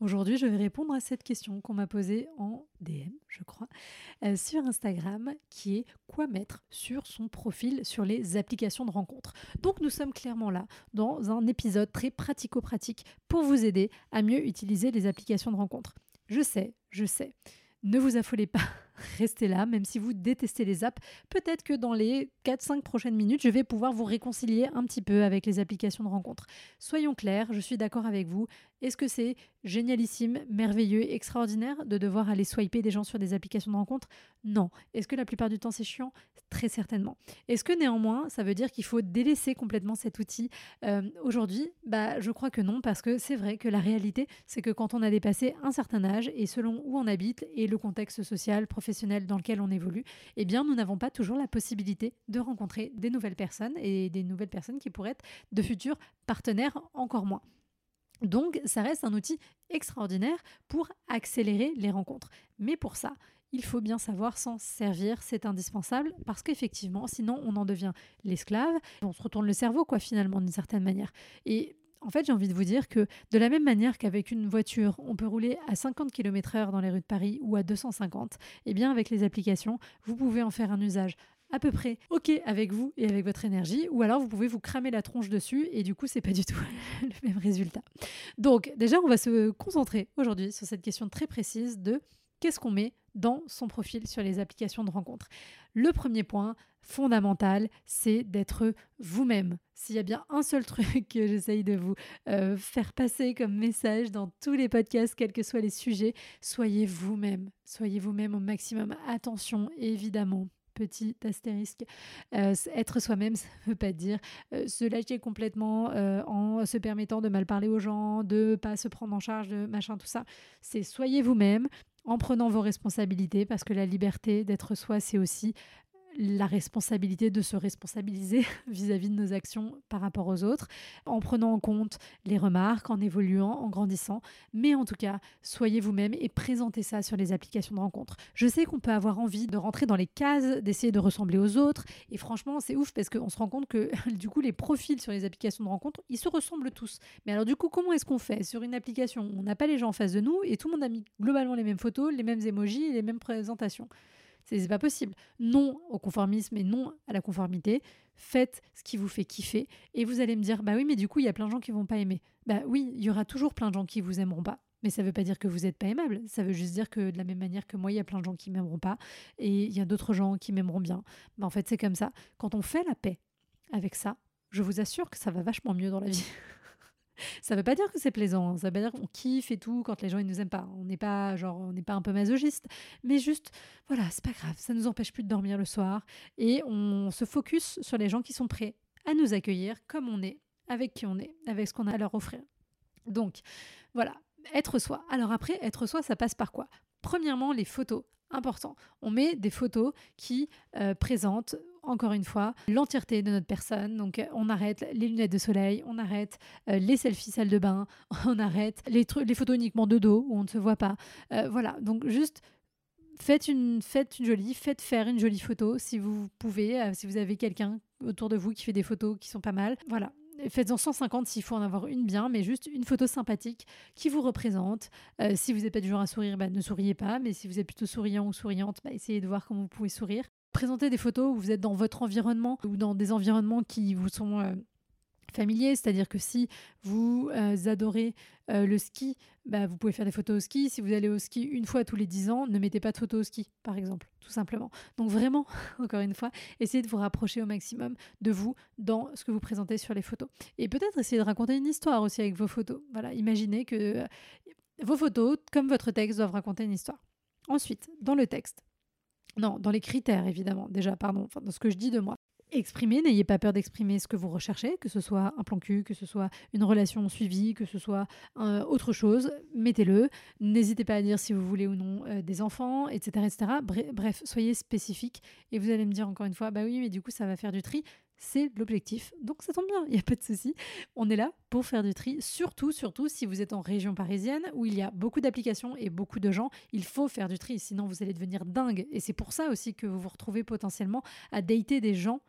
Aujourd'hui, je vais répondre à cette question qu'on m'a posée en DM, je crois, euh, sur Instagram, qui est quoi mettre sur son profil sur les applications de rencontres? Donc nous sommes clairement là dans un épisode très pratico-pratique pour vous aider à mieux utiliser les applications de rencontres. Je sais, je sais. Ne vous affolez pas, restez là, même si vous détestez les apps. Peut-être que dans les 4-5 prochaines minutes, je vais pouvoir vous réconcilier un petit peu avec les applications de rencontres. Soyons clairs, je suis d'accord avec vous. Est-ce que c'est génialissime, merveilleux, extraordinaire de devoir aller swiper des gens sur des applications de rencontres? Non. Est-ce que la plupart du temps c'est chiant? Très certainement. Est-ce que néanmoins ça veut dire qu'il faut délaisser complètement cet outil? Euh, aujourd'hui Bah je crois que non parce que c'est vrai que la réalité c'est que quand on a dépassé un certain âge et selon où on habite et le contexte social, professionnel dans lequel on évolue, eh bien nous n'avons pas toujours la possibilité de rencontrer des nouvelles personnes et des nouvelles personnes qui pourraient être de futurs partenaires encore moins. Donc, ça reste un outil extraordinaire pour accélérer les rencontres. Mais pour ça, il faut bien savoir s'en servir, c'est indispensable, parce qu'effectivement, sinon on en devient l'esclave, on se retourne le cerveau, quoi, finalement, d'une certaine manière. Et en fait, j'ai envie de vous dire que de la même manière qu'avec une voiture, on peut rouler à 50 km/h dans les rues de Paris ou à 250, eh bien avec les applications, vous pouvez en faire un usage à peu près OK avec vous et avec votre énergie, ou alors vous pouvez vous cramer la tronche dessus et du coup, c'est pas du tout le même résultat. Donc, déjà, on va se concentrer aujourd'hui sur cette question très précise de qu'est-ce qu'on met dans son profil sur les applications de rencontres. Le premier point fondamental, c'est d'être vous-même. S'il y a bien un seul truc que j'essaye de vous euh, faire passer comme message dans tous les podcasts, quels que soient les sujets, soyez vous-même. Soyez vous-même au maximum. Attention, évidemment, petit astérisque. Euh, être soi-même, ça ne veut pas dire euh, se lâcher complètement euh, en se permettant de mal parler aux gens, de pas se prendre en charge de machin, tout ça. C'est soyez vous-même en prenant vos responsabilités, parce que la liberté d'être soi, c'est aussi la responsabilité de se responsabiliser vis-à-vis de nos actions par rapport aux autres, en prenant en compte les remarques, en évoluant, en grandissant. Mais en tout cas, soyez vous-même et présentez ça sur les applications de rencontres. Je sais qu'on peut avoir envie de rentrer dans les cases, d'essayer de ressembler aux autres. Et franchement, c'est ouf parce qu'on se rend compte que du coup, les profils sur les applications de rencontres, ils se ressemblent tous. Mais alors du coup, comment est-ce qu'on fait sur une application? On n'a pas les gens en face de nous et tout le monde a mis globalement les mêmes photos, les mêmes emojis et les mêmes présentations. C'est pas possible. Non au conformisme et non à la conformité. Faites ce qui vous fait kiffer. Et vous allez me dire, bah oui, mais du coup, il y a plein de gens qui vont pas aimer. Bah oui, il y aura toujours plein de gens qui vous aimeront pas. Mais ça ne veut pas dire que vous n'êtes pas aimable. Ça veut juste dire que de la même manière que moi, il y a plein de gens qui m'aimeront pas et il y a d'autres gens qui m'aimeront bien. Bah en fait, c'est comme ça. Quand on fait la paix avec ça, je vous assure que ça va vachement mieux dans la vie. ça veut pas dire que c'est plaisant, hein. ça veut pas dire qu'on kiffe et tout quand les gens ils nous aiment pas. On n'est pas genre on n'est pas un peu masochiste, mais juste voilà, c'est pas grave, ça nous empêche plus de dormir le soir et on se focus sur les gens qui sont prêts à nous accueillir comme on est, avec qui on est, avec ce qu'on a à leur offrir. Donc voilà, être soi. Alors après, être soi, ça passe par quoi? Premièrement, les photos important. On met des photos qui euh, présentent encore une fois, l'entièreté de notre personne. Donc, on arrête les lunettes de soleil, on arrête euh, les selfies salle de bain, on arrête les, les photos uniquement de dos où on ne se voit pas. Euh, voilà, donc juste faites une, faites une jolie, faites faire une jolie photo si vous pouvez, euh, si vous avez quelqu'un autour de vous qui fait des photos qui sont pas mal. Voilà. Faites-en 150 s'il faut en avoir une bien, mais juste une photo sympathique qui vous représente. si vous n'êtes pas du genre à sourire, bah, ne souriez pas, mais si vous êtes plutôt souriant ou souriante, bah, essayez de voir comment vous pouvez sourire. Présentez des photos où vous êtes dans votre environnement ou dans des environnements qui vous sont euh, familier, c'est-à-dire que si vous euh, adorez euh, le ski, bah, vous pouvez faire des photos au ski. Si vous allez au ski une fois tous les 10 ans, ne mettez pas de photos au ski, par exemple, tout simplement. Donc vraiment, encore une fois, essayez de vous rapprocher au maximum de vous dans ce que vous présentez sur les photos. Et peut-être essayez de raconter une histoire aussi avec vos photos. Voilà, imaginez que vos photos, comme votre texte, doivent raconter une histoire. Ensuite, dans le texte, non, dans les critères, évidemment, déjà, pardon, enfin, dans ce que je dis de moi. Exprimez, n'ayez pas peur d'exprimer ce que vous recherchez, que ce soit un plan cul, que ce soit une relation suivie, que ce soit euh, autre chose, mettez-le. N'hésitez pas à dire si vous voulez ou non euh, des enfants, etc. etc. Bref, soyez spécifique. Et vous allez me dire encore une fois, bah oui, mais du coup, ça va faire du tri c'est l'objectif. Donc ça tombe bien, il n'y a pas de souci. On est là pour faire du tri, surtout, surtout si vous êtes en région parisienne où il y a beaucoup d'applications et beaucoup de gens. Il faut faire du tri, sinon vous allez devenir dingue. Et c'est pour ça aussi que vous vous retrouvez potentiellement à dater des gens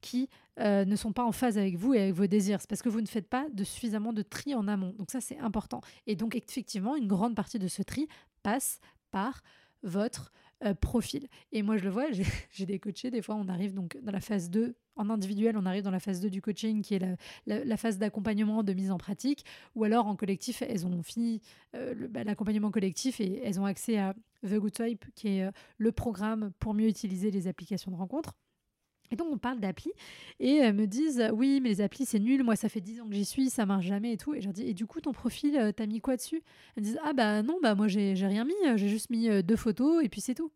qui euh, ne sont pas en phase avec vous et avec vos désirs. C'est parce que vous ne faites pas suffisamment de tri en amont. Donc ça, c'est important. Et donc, effectivement, une grande partie de ce tri passe par votre euh, profil. Et moi, je le vois, j'ai des coachés, des fois, on arrive donc dans la phase 2 en individuel, on arrive dans la phase 2 du coaching, qui est la, phase d'accompagnement, de mise en pratique, ou alors en collectif, elles ont fini euh, bah, l'accompagnement collectif et elles ont accès à The Good Type, qui est euh, le programme pour mieux utiliser les applications de rencontre. Et donc on parle d'appli et elles me disent oui mais les applis c'est nul, moi ça fait 10 ans que j'y suis, ça marche jamais et tout. Et je leur dis et du coup ton profil euh, t'as mis quoi dessus? Elles me disent ah bah non. Bah moi j'ai rien mis, j'ai juste mis deux photos et puis c'est tout.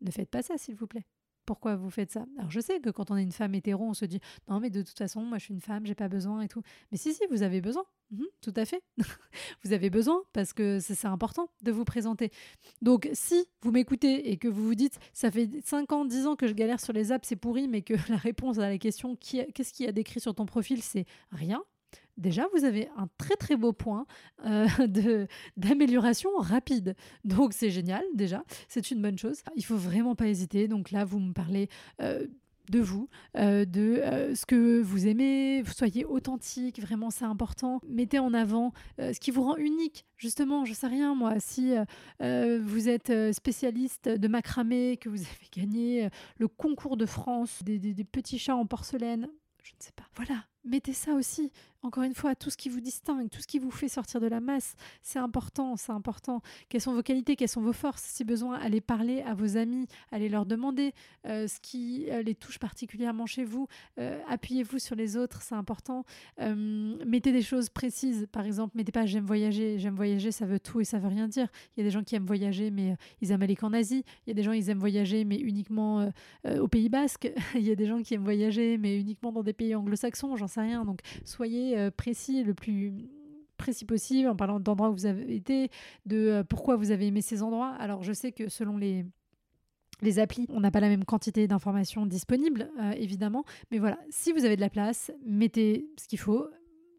Ne faites pas ça s'il vous plaît pourquoi vous faites ça? Alors je sais que quand on est une femme hétéro, on se dit non mais de toute façon moi je suis une femme, j'ai pas besoin et tout. Mais si si, vous avez besoin. Mhm, tout à fait. vous avez besoin parce que c'est important de vous présenter. Donc si vous m'écoutez et que vous vous dites ça fait 5 ans, 10 ans que je galère sur les apps, c'est pourri, mais que la réponse à la question qu'est-ce qu'il y a décrit sur ton profil, c'est rien, déjà, vous avez un très très beau point euh, d'amélioration rapide. Donc c'est génial, déjà, c'est une bonne chose. Il faut vraiment pas hésiter. Donc là, vous me parlez... Euh, de vous, euh, de ce que vous aimez, soyez authentique, vraiment c'est important. Mettez en avant ce qui vous rend unique. Justement, je sais rien moi, si vous êtes spécialiste de macramé, que vous avez gagné le concours de France des petits chats en porcelaine, je ne sais pas. Voilà, mettez ça aussi. Encore une fois, tout ce qui vous distingue, tout ce qui vous fait sortir de la masse, c'est important, c'est important. Quelles sont vos qualités, quelles sont vos forces? Si besoin, allez parler à vos amis, allez leur demander euh, ce qui euh, les touche particulièrement chez vous. Euh, appuyez-vous sur les autres, c'est important. mettez des choses précises. Par exemple, mettez pas j'aime voyager. J'aime voyager, ça veut tout et ça veut rien dire. Il y a des gens qui aiment voyager, mais ils aiment aller qu'en Asie. Il y a des gens qui aiment voyager, mais uniquement au Pays Basque. Il y a des gens qui aiment voyager, mais uniquement dans des pays anglo-saxons. J'en sais rien. Donc, soyez euh, précis, le plus précis possible en parlant d'endroits où vous avez été, de euh, pourquoi vous avez aimé ces endroits. Alors je sais que selon les les applis, on n'a pas la même quantité d'informations disponibles, euh, évidemment. Mais voilà, si vous avez de la place, mettez ce qu'il faut.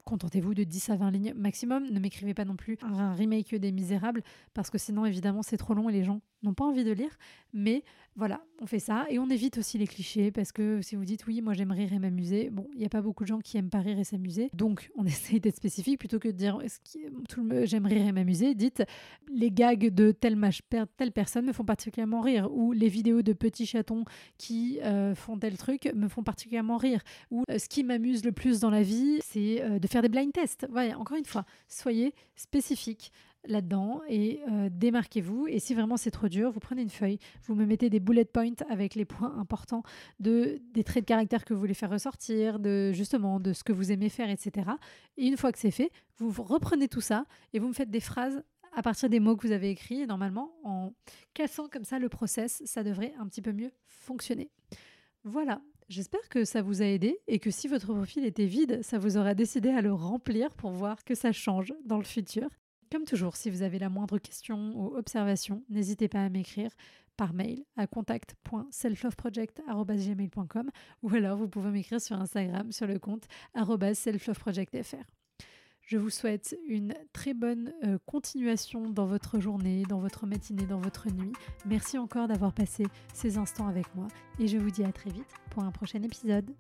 Contentez-vous de 10 à 20 lignes maximum. Ne m'écrivez pas non plus un remake des Misérables, parce que sinon, évidemment, c'est trop long et les gens n'ont pas envie de lire. Mais voilà, on fait ça et on évite aussi les clichés parce que si vous dites oui, moi j'aime rire et m'amuser, bon, il n'y a pas beaucoup de gens qui aiment pas rire et s'amuser. Donc on essaie d'être spécifique plutôt que de dire tout le j'aime rire et m'amuser. Dites les gags de telle, telle personne me font particulièrement rire ou les vidéos de petits chatons qui euh, font tel truc me font particulièrement rire ou euh, ce qui m'amuse le plus dans la vie, c'est euh, de faire des blind tests. Voilà, encore une fois, soyez spécifique là-dedans et euh, démarquez-vous. Et si vraiment c'est trop dur, vous prenez une feuille, vous me mettez des bullet points avec les points importants de, des traits de caractère que vous voulez faire ressortir, de justement de ce que vous aimez faire, etc. Et une fois que c'est fait, vous reprenez tout ça et vous me faites des phrases à partir des mots que vous avez écrits. Et normalement, en cassant comme ça le process, ça devrait un petit peu mieux fonctionner. Voilà, J'espère que ça vous a aidé et que si votre profil était vide, ça vous aura décidé à le remplir pour voir que ça change dans le futur. Comme toujours, si vous avez la moindre question ou observation, n'hésitez pas à m'écrire par mail à contact.selfloveproject.gmail.com ou alors vous pouvez m'écrire sur Instagram sur le compte selfloveprojectfr. Je vous souhaite une très bonne euh, continuation dans votre journée, dans votre matinée, dans votre nuit. Merci encore d'avoir passé ces instants avec moi et je vous dis à très vite pour un prochain épisode.